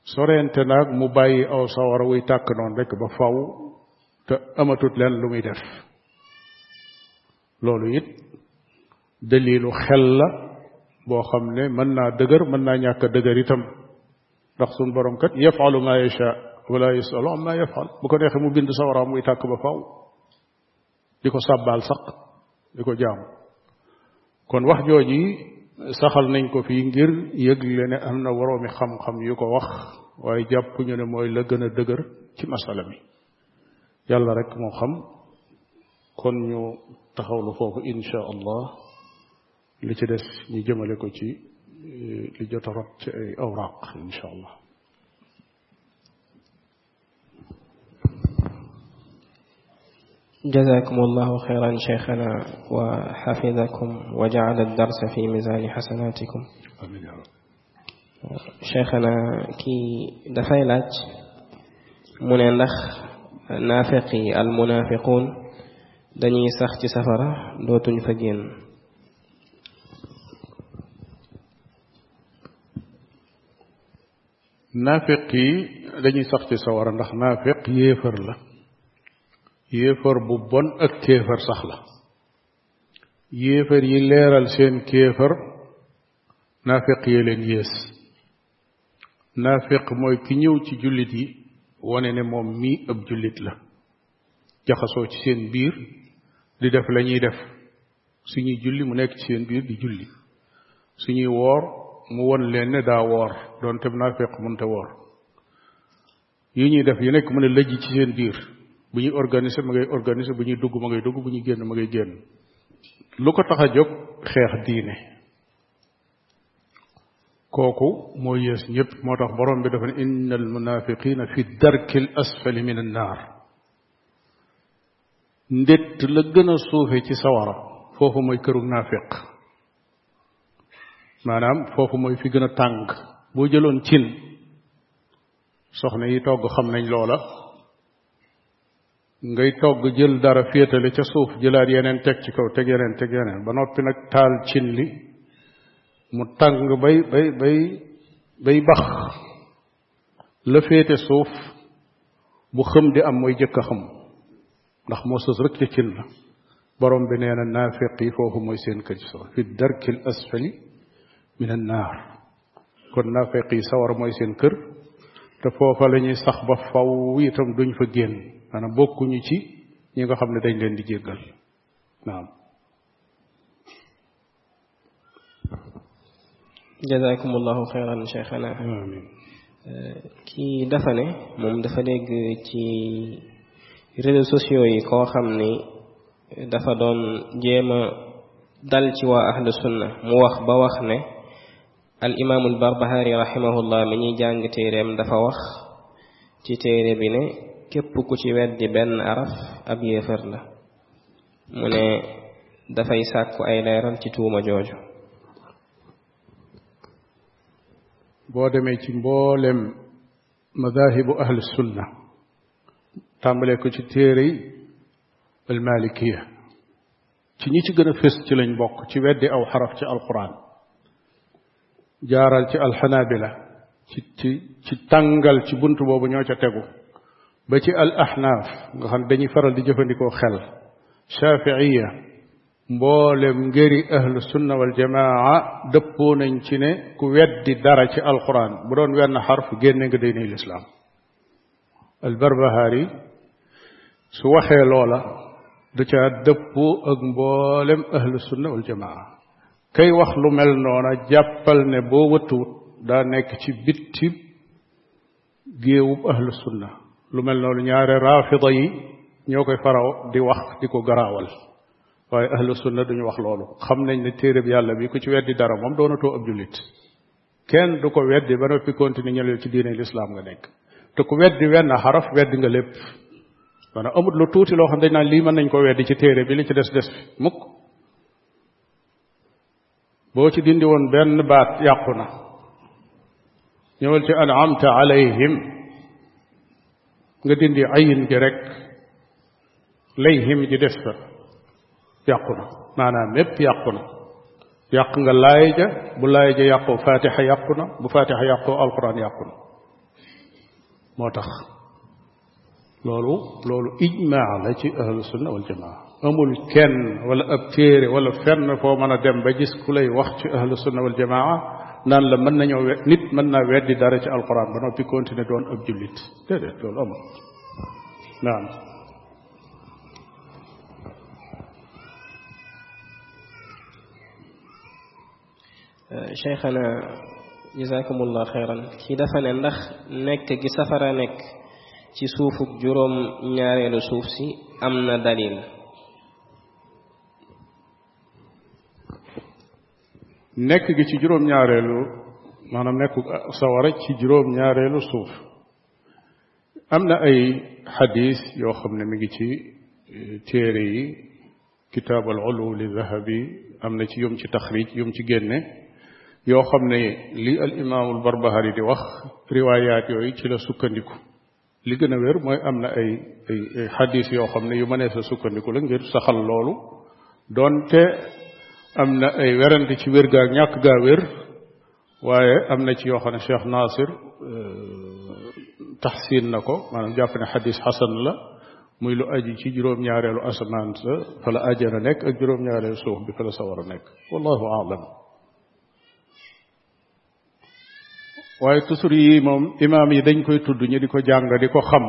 sorente naag mu bàyyi aw sawara wuy tàkk noonu rek ba faw te amatut leen lu muy def loolu it dalilu xel la boo xam ne mën naa dëgër mën naa ñàkk dëgër itam ndax sun borom kat yafalu ma yacha wala yusalu amma yafal bu ko neexee mu bind sawara muy tàkk ba faw di ko sàbbaal sax di ko jaamu kon wax jooji saxal nañ ko fii ngir yëgle ne am na waroomi xam-xam yu ko wax waaye jàpp ñu ne mooy la gën a dëgër ci masala mi yàlla rek moo xam kon ñu taxawlu foofu insha allah li ci des ñu jëmale ko ci li jot a rot ci ay awraq insha allah جزاكم الله خيرا شيخنا وحفظكم وجعل الدرس في ميزان حسناتكم. أمين يا رب. شيخنا كي دفايلات من الأخ نافقي المنافقون دني سختي سفرة دوت تنفقين نافقي دني سختي سفرة نافق يفر لك yéefar bu bon ak kéefar sax la. yéefar yi leeral seen kéefar naafiq yee leen yées. naafiq mooy ki ñëw ci jullit yi wane ne moom mii ab jullit la. jaxasoo ci seen biir di def la ñuy def. suñuy julli mu nekk ci seen biir di julli. suñuy woor mu won leen ne daa woor doonte naafiq mënta woor. yi ñuy def yu nekk mën a lëj ci seen biir. Bu ñuy organiser ma ngay organiser bu ñuy dugg ma ngay dugg bu ñuy génn ma ngay génn lu ko tax a jóg xeex diine kooku moo yées ñëpp moo tax borom bi dafa ne inna al munafiqina fi darki al asfali min an naar ndett la gën a suufe ci sawara foofu mooy këru naafiq maanaam foofu mooy fi gën a tàng boo jëloon cin soxna yi togg xam nañ loola ngay togg jël dara féetale ca suuf jëlaat yeneen teg ci kaw teg yeneen teg yeneen ba noppi nag taal cin li mu tàng bay bay bay bay bax la féete suuf bu xëm di am mooy jëkk xam ndax moo sës rek ca cin la borom bi nee na naafiq yi foofu mooy seen kër ci sawar fi darkil asfali min an naar kon naafiq yi sawar mooy seen kër te foofa la ñuy sax ba faw itam duñ fa génn maanaam bokkuñu ci ñi nga xam ne dañ leen di jéggal. Naam. Jazakumullahu xeyran cheikhana amiin kii dafa ne moom dafa dégg ci réseaux sociaux yi koo xam ni dafa doon jéem a dal ci waa ahlu sunna. Mu wax ba wax ne al imaamul barbahari rahimahullah mi ñuy jàng téereem dafa wax ci téere bi ne képp ku ci weddi benn araf ab yéefar la. Mu ne dafay sàkku ay leeral ci tuuma jooju. Boo demee ci mboolem madahibu ahlu sunna tàmbalee ko ci téere yi almalikiya ci ñi ci gën a fës ci lañ bokk ci weddi aw xaraf ci alquran. Jaaral ci alxanabila ci ci ci tàngal ci bunt boobu ñoo ca tegu ba ci al ahnaaf nga xam dañuy faral di jëfandikoo xel shafiiya mboolem ngëri ahlu sunna wal jamaa dëppoo nañ ci ne ku weddi dara ci alquran bu doon wenn xarf génne nga day lislaam al barbahari su waxee loola da ca dëppoo ak mboolem ahlu sunna wal jamaa kay wax lu mel noona jàppal ne boo wëtuwut daa nekk ci bitti géewub ahlu sunna lu mel noonu ñaare raafida yi ñoo koy faraw di wax di ko garaawal waaye ahlu sunna duñu wax loolu xam nañ ne téere bi yàlla bi ku ci weddi dara moom doonatoo ab jullit kenn du ko weddi ba noppi continuer ñëleel ci diine lislaam nga nekk te ku weddi wenn xaraf weddi nga lépp maanaam amut lu tuuti loo xam dañ naan lii mën nañ ko weddi ci téere bi li ci des des mukk boo ci dindi woon benn baat yàqu na ñëwal ci an'amta alayhim nga dindi ayin gi rek layhim ji des fa yàqu na maanaam mépp yàqu na yàq nga laay ja bu laay ja yàqoo fatiha yàqu na bu fatiha yàqoo alquran yàqu na moo tax ijmaa la ci ahlu sunna wal jamaa amul kenn wala ab téere wala fenn foo mën a dem ba gis ku lay wax ci ahlu sunna wal jamaa naan la mën nañoo we nit mën naa weddi dara ci alquran ba noppi continuer doon ab jullit. Déedéet loolu amul. Naam. Cheikhana jazakumullah xeyran kii dafa ne ndax nekk gi safara nekk ci suufuk juróom ñaareelu suuf si am na dalil nekk gi ci juróom ñaareelu maanaam nekku sawara ci juróom ñaareelu suuf. Am na ay xadis yoo xam ne mi ngi ci téere yi. Kitaab al ulu li dahabi am na ci yum ci taxrij yum ci génne yoo xam ne li al imaamul barbahari di wax riwaayaat yooyu ci la sukkandiku. Li gën a wér mooy am na ay ay xadis yoo xam ne yu mënee sa sukkandiku la ngir saxal loolu. Doonte am na ay werante ci wér gaa ñàkk gaa wér waaye am na ci yoo xam ne Cheikh Nasir taxsin na ko maanaam jàpp ne xadis xasan la muy lu aji ci juróom-ñaareelu asamaan sa fa la nekk ak juróom-ñaareelu suuf bi fa la a nekk. Wallahu waaye toujours yi moom imaam yi dañ koy tudd ñu di ko jàng di ko xam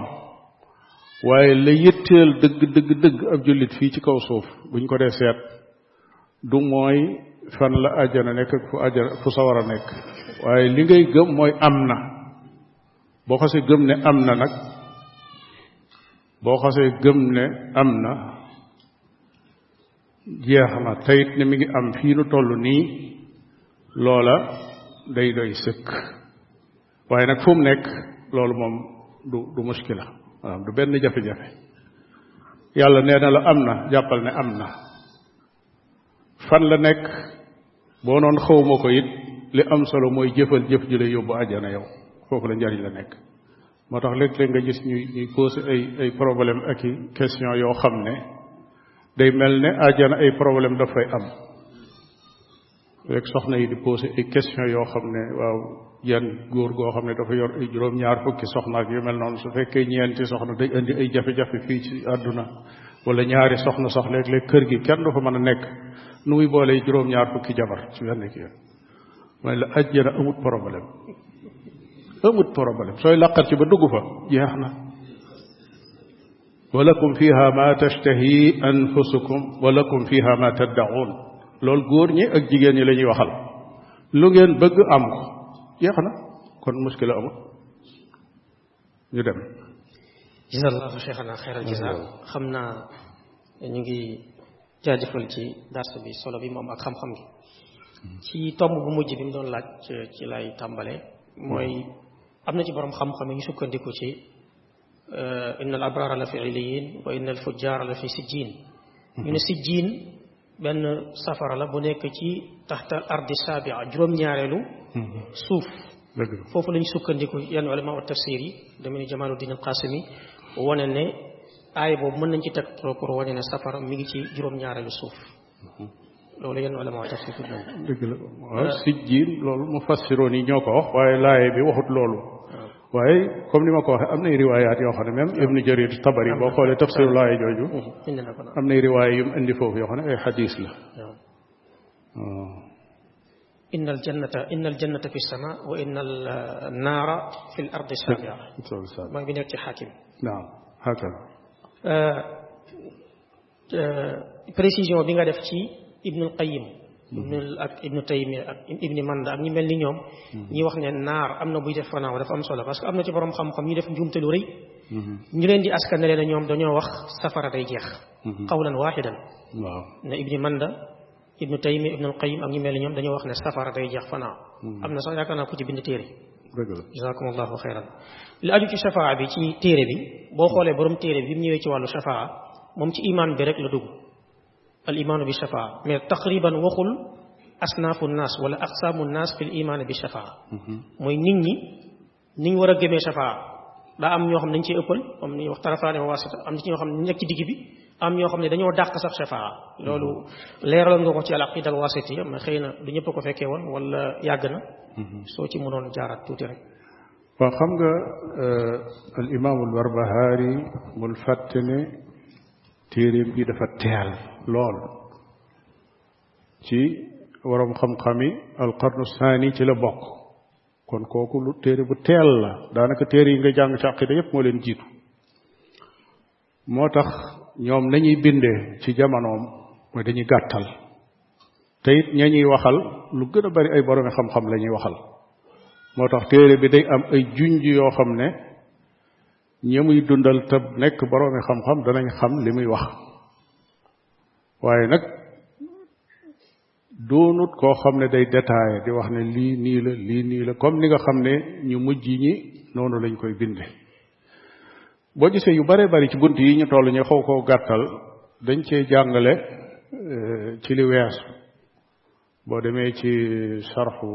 waaye la yitteel dëgg dëgg dëgg ab jullit fii ci kaw suuf buñ ko dee seet du mooy fan la ajjana nekk ak fu ajjana fu sawar a nekk. Waaye li ngay gëm mooy am na. Boo xasee gëm ne am na nag boo xasee gëm ne am na jeex na. Teyit ne mi ngi am fii nu toll nii loola day doy sëkk. Waaye nag fu nekk loolu moom du du muskila waaw du benn jafe-jafe. Yàlla nee na la am na jàppal ne am na. Fan la nekk boo noon xawma ko it li am solo mooy jëfal jëf ji lay yóbbu àjjana yow. Foofu la njariñ la nekk. Moo tax léeg-léeg nga gis ñuy ñuy posé ay ay problème ak i question yoo xam ne day mel ne àjjana ay problème daf fay am. Rek soxna yi di posé ay question yoo xam ne waaw yan góor goo xam ne dafa yor ay juróom-ñaar fukki soxna ak yu mel noonu su fekkee ñeenti soxna day indi ay jafe-jafe fii ci àdduna wala ñaari soxna sax léeg-léeg kër gi kenn du mën a nekk. nuy boole جروم ñaar fukki jabar ci benn كي mooy la ajjara amut problème amut problème sooy laqar ci ba dugg fa ولكم فيها ما تشتهي أنفسكم ولكم فيها ما تدعون. لول غور ني اك جيجين ني لاني واخال لو ген بëgg am يخنا كون مشكله امو ني دم جزا الله شيخنا خير الجزاء خمنا نيغي jaajëfal ci dars bi solo bi moom ak xam-xam gi ci tomb bu mujj bi mu doon laaj ci lay tàmbale mooy am na ci borom xam-xam yi sukkandiku ci inna al abrara la fi iliyin wa inna al fujjara la fi sijjin ñu ne sijjin benn safara la bu nekk ci taxta ardi sabia juróom-ñaareelu suuf foofu lañu sukkandiku yenn ulama wa tafsir yi dama ni Jamaluddin al-Qasimi wane ne aay boobu mën nañ ci teg pour wane ne safara mi ngi ci juróom-ñaareelu suuf loolu yenn ulama wa tafsir tudd nañ dëgg la waaw sijjiin loolu mu fassiroon yi ñoo ko wax waaye laaye bi waxut loolu waaye comme ni ma ko waxee am nay riwaayaat yoo xam ne même Ibn Jarir Tabari boo xoolee tafsiru laaye jooju am nay riwaaya yu mu indi foofu yoo xam ne ay xadiis la إن الجنة إن الجنة في السماء وإن النار في الأرض السابعة ما بنيت حاكم نعم هكذا précision bi nga def ci Ibn al-Qayyim ibn ak Ibn Taymiya ak Ibn Manda ak ñi mel ni ñoom ñi wax ne naar am na buy def fanaaw dafa am solo parce que am na ci borom xam-xam ñu def njuumte lu rëy ñu leen di askanale ne ñoom dañoo wax safara day jeex qawlan waaxidan waaw ne Ibn Manda ibnu taymi ibnu alqayim ak ñu mel ni ñoom dañoo wax ne safara day jeex fanaaw am na sax yaakaar naa ko ci bind téere dëgg la jazakumullahu xeyran li aju ci shafaa bi ci téere bi boo xoolee borom téere bi mu ñëwee ci wàllu shafaa moom ci imaan bi rek la dugg al imaanu bi shafaa mais taqriban waxul asnaafu naas wala aqsaamu naas fil imaan bi shafaa mooy nit ñi niñ war a gëmee shafaa daa am ñoo xam ne dañ cee ëppal comme ni wax tarafaane wa wasita am ci ñoo xam ne nekk ci digg bi am ñoo xam ne dañoo dàq sax shafaa. loolu leeraloon nga ko ci al aqida al wasitiya mais xëy na du ñëpp ko fekkee woon wala yàgg na. Soo ci mënoon jaaraat tuuti rek. Waaw xam nga al imam al barbahaari bul fàtte ne téeréem bi dafa teel lool. ci waroom xam-xami al qarnu saani ci la bokk. kon kooku lu téere bu teel la. daanaka téere yi nga jàng ci aqida yépp moo leen jiitu. moo tax ñoom nañuy bindee ci jamonoom mooy dañuy gàttal. Te it ña ñuy waxal lu gën a bari ay boroomi xam-xam la waxal. Moo tax téere bi day am ay junj yoo xam ne ña muy dundal te nekk boroomi xam-xam danañ xam li muy wax. Waaye nag doonut koo xam ne day détaillé wax ne lii nii la la comme ni nga xam ne ñu mujj ñi noonu lañ koy binde boo gisee yu bare bari ci bunt yi ñu toll ñu xaw koo gàttal dañ cee jàngale ci li weesu boo demee ci sarxu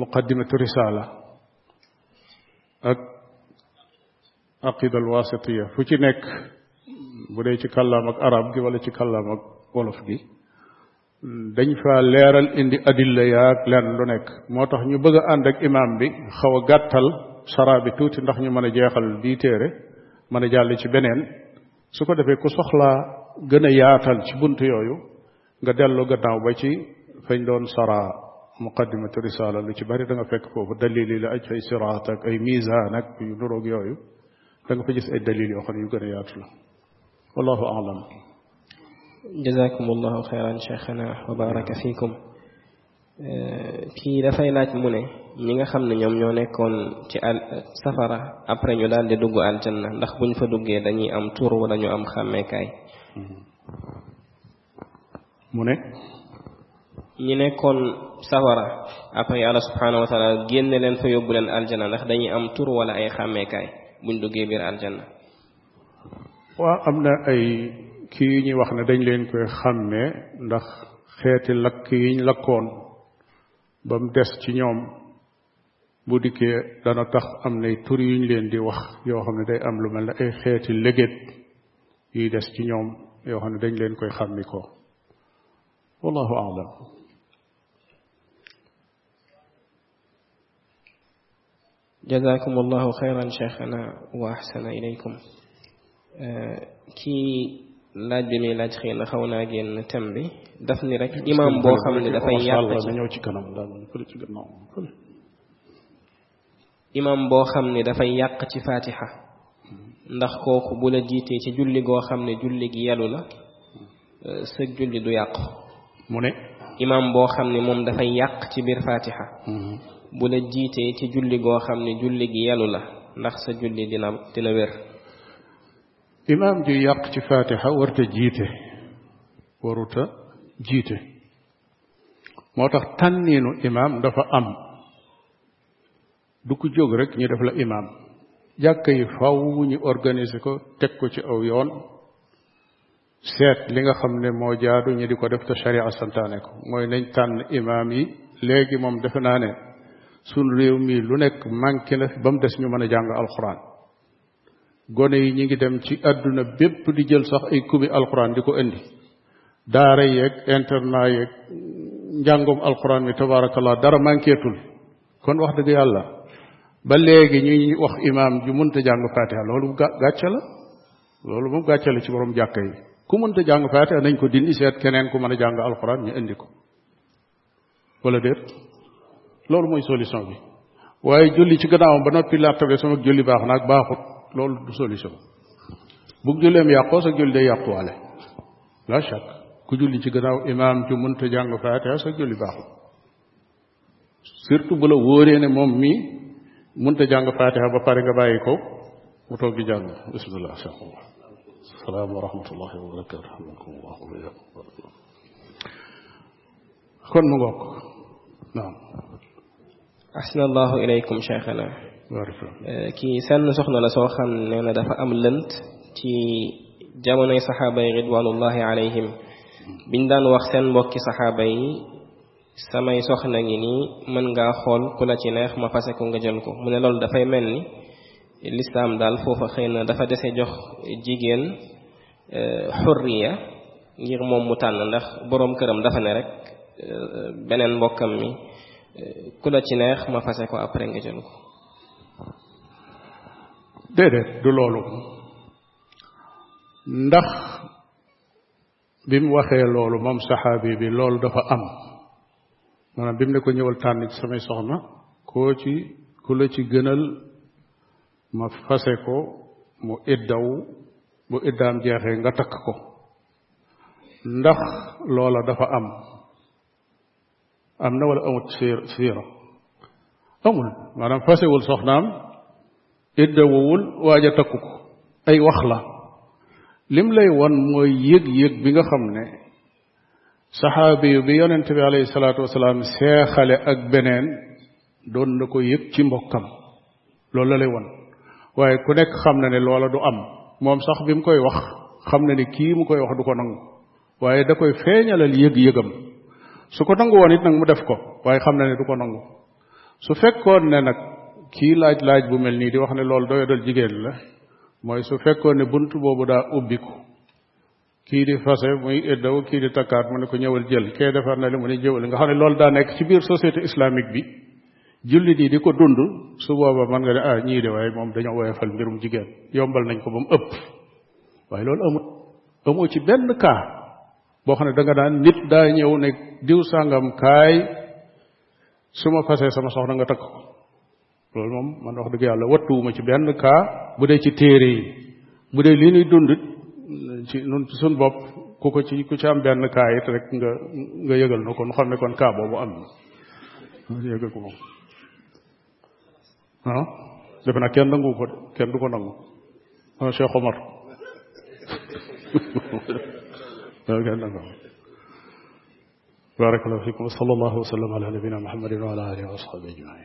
muqaddimatu risala ak aqida al wasitiya fu ci nekk bu dee ci kàllaam ak arab gi wala ci kàllaam ak wolof gi dañ fa leeral indi adilla yaag lenn lu nekk moo tax ñu bëgg ànd ak imaam bi xaw a gàttal sara bi tuuti ndax ñu mën a jeexal bii téere mën a jàll ci beneen su ko defee ku soxlaa gën a yaatal ci bunt yooyu nga dellu gannaaw ba ci fañ doon sara muqaddimatu risala lu ci bari da nga fekk foofu dalil yi la aj ay siraat ak ay misaan ak yu nuroog yooyu da nga fa gis ay dalil yoo xam ne yu gën a yaatu la wallahu aalam jazakum allahu xeyran cheikhana wa baraka fikum kii dafay laaj mu ne ñi nga xam ne ñoom ñoo nekkoon ci al safara après ñu daal di dugg aljanna ndax buñ fa duggee dañuy am tur wala ñu am xàmmeekaay? Mu ne? Ñi nekkoon safara après yàlla subhanahu wa taala génne leen fa yóbbu leen aljanna ndax dañuy am tur wala ay xàmmeekaay buñ duggee biir aljanna. Waa am na ay kii ñuy wax ne dañ leen koy xàmmee ndax xeeti lakk yiñ lakkoon ba mu des ci ñoom bu dikkee dana tax am nay tur yuñ leen di wax yoo xam ne day am lu mel ne ay xeeti légét yuy des ci ñoom yoo xam ne dañ leen koy xàmmi ko wallahu aalam allahu xayran cheikhana wa ahsana ilaykum kii laaj bi muy laaj xëy na xaw naa génn thème bi. Daf ni rek imam boo xam ne dafay yàq ci ñëw ci kanam ci gannaaw. Imam boo xam ne dafay yàq ci fatiha. Ndax kooku bu la jiitee ci julli goo xam ne julli gi yelu la sa julli du yàqu. Mu ne? Imam boo xam ne moom dafay yàq ci biir fatiha. Bu la jiitee ci julli goo xam ne julli gi yelu la ndax sa julli dina dina wér imaam ju yàq ci fatiha warta jiite. Waruta jiite. Moo tax tànniinu imaam dafa am. Du jóg rek ñu def la imaam jàkka yi faw ñu organiser ko teg ko ci aw yoon. Seet li nga xam ne moo jaadu ñu di ko def te sharia santaane ko. Mooy nañ tànn imaam yi. Léegi moom defe naa ne suñ réew mi lu nekk manqué na ba mu des ñu mën a jàng alxuraan. Gone yi ñi ngi dem ci àdduna bépp di jël sax ay kubi alxuraan di ko indi. Daara yeeg internat yeeg njàngum alxuraan mi tabaarakallah dara manquétul kon wax dëgg yàlla ba léegi ñuy wax imaam ju mënta jàng fatiha loolu gàcce la. Loolu moom gàcce la ci borom jàkka ku fatiha nañ ko dindi seet keneen ku mën a jàng alxuraan ñu indi ko. Wala déet? Loolu mooy solution bi. Waaye julli ci gannaawam ba noppi laattabe sama julli baax loolu du solution bu julleem yàqoo sa julli day yàquwaale la chak ku julli ci gannaaw imaam ju mënta jàng fatiha sa julli baaxut surtout bu la wóoree ne moom mii mënta jàng fatiha ba pare nga bàyyi ko mu toog di jàng bismillah salaam wa rahmatullahi wa barakatuh kon mu ngoog naam ahsanallahu ilaykum cheikhana kii senn soxna la soo xam ne na dafa am lënt ci jamonoy saxaaba yi ridwanullahi alayhim biñ daan wax seen mbokki saxaaba yi samay soxna ngi nii mën ngaa xool ku la ci neex ma fase ko nga jël ko mu ne loolu dafay mel ni lislaam daal foofa xëy na dafa dese jox jigéen xurriya ngir moom mu tànn ndax boroom këram dafa ne rek beneen mbokkam mi ku la ci neex ma fase ko après nga jël ko déedéet du loolu ndax bi mu waxee loolu moom saxaabi bi loolu dafa am maanaam bi mu ne ko ñëwal tànn ci samay soxna koo ci ku la ci gënal ma fase ko mu iddaw bu iddaam jeexee nga takk ko ndax loola dafa am am na wala amut siir siira amul maanaam fasewul soxnaam iddawuwul waaj a takku ko ay wax la lim lay won mooy yëg-yëg bi nga xam ne saxaabi yu bi yonente bi alayhi salaatu wasalaam seexale ak beneen doon na ko yëg ci mbokkam loolu la lay won waaye ku nekk xam na ne loola du am moom sax bi mu koy wax xam na ne kii mu koy wax du ko nangu waaye da koy feeñalal yëg-yëgam su ko nangu woon it nag mu def ko waaye xam na ne du ko nangu su fekkoon ne nag kii laaj laaj bu mel nii di wax ne loolu doyadal jigéen la mooy su fekkoon ne bunt boobu daa ubbiku kii di fase muy iddaw kii di takkaat mu ne ko ñëwal jël kee defar na li mu ne jëwal. Nga xam ne loolu daa nekk ci biir société islamique bi. Jullit yi di ko dund su booba mën nga ne ah ñii de waaye moom dañoo woyofal mbirum jigéen yombal nañ ko ba mu ëpp. Waaye loolu amut amoo ci benn cas boo xam ne da nga daan nit daa ñëw ne diw sàngam kaay su ma fasee sama soxna nga takk loolu moom man wax dëgg yàlla wattuwuma ci benn cas bu dee ci téere yi. Bu dee li ñuy dund ci nun ci sun bopp ku ko ci ku ci am benn cas it rek nga nga yëgal na kon xam ne kon cas boobu am na. Yëgal ko moom. Ah? Defe naa kenn nangu ko kenn du ko nangu. Ah Cheikh Omar. Kenn nangu بارك الله فيكم وصلى الله وسلم على نبينا محمد وعلى اله وصحبه اجمعين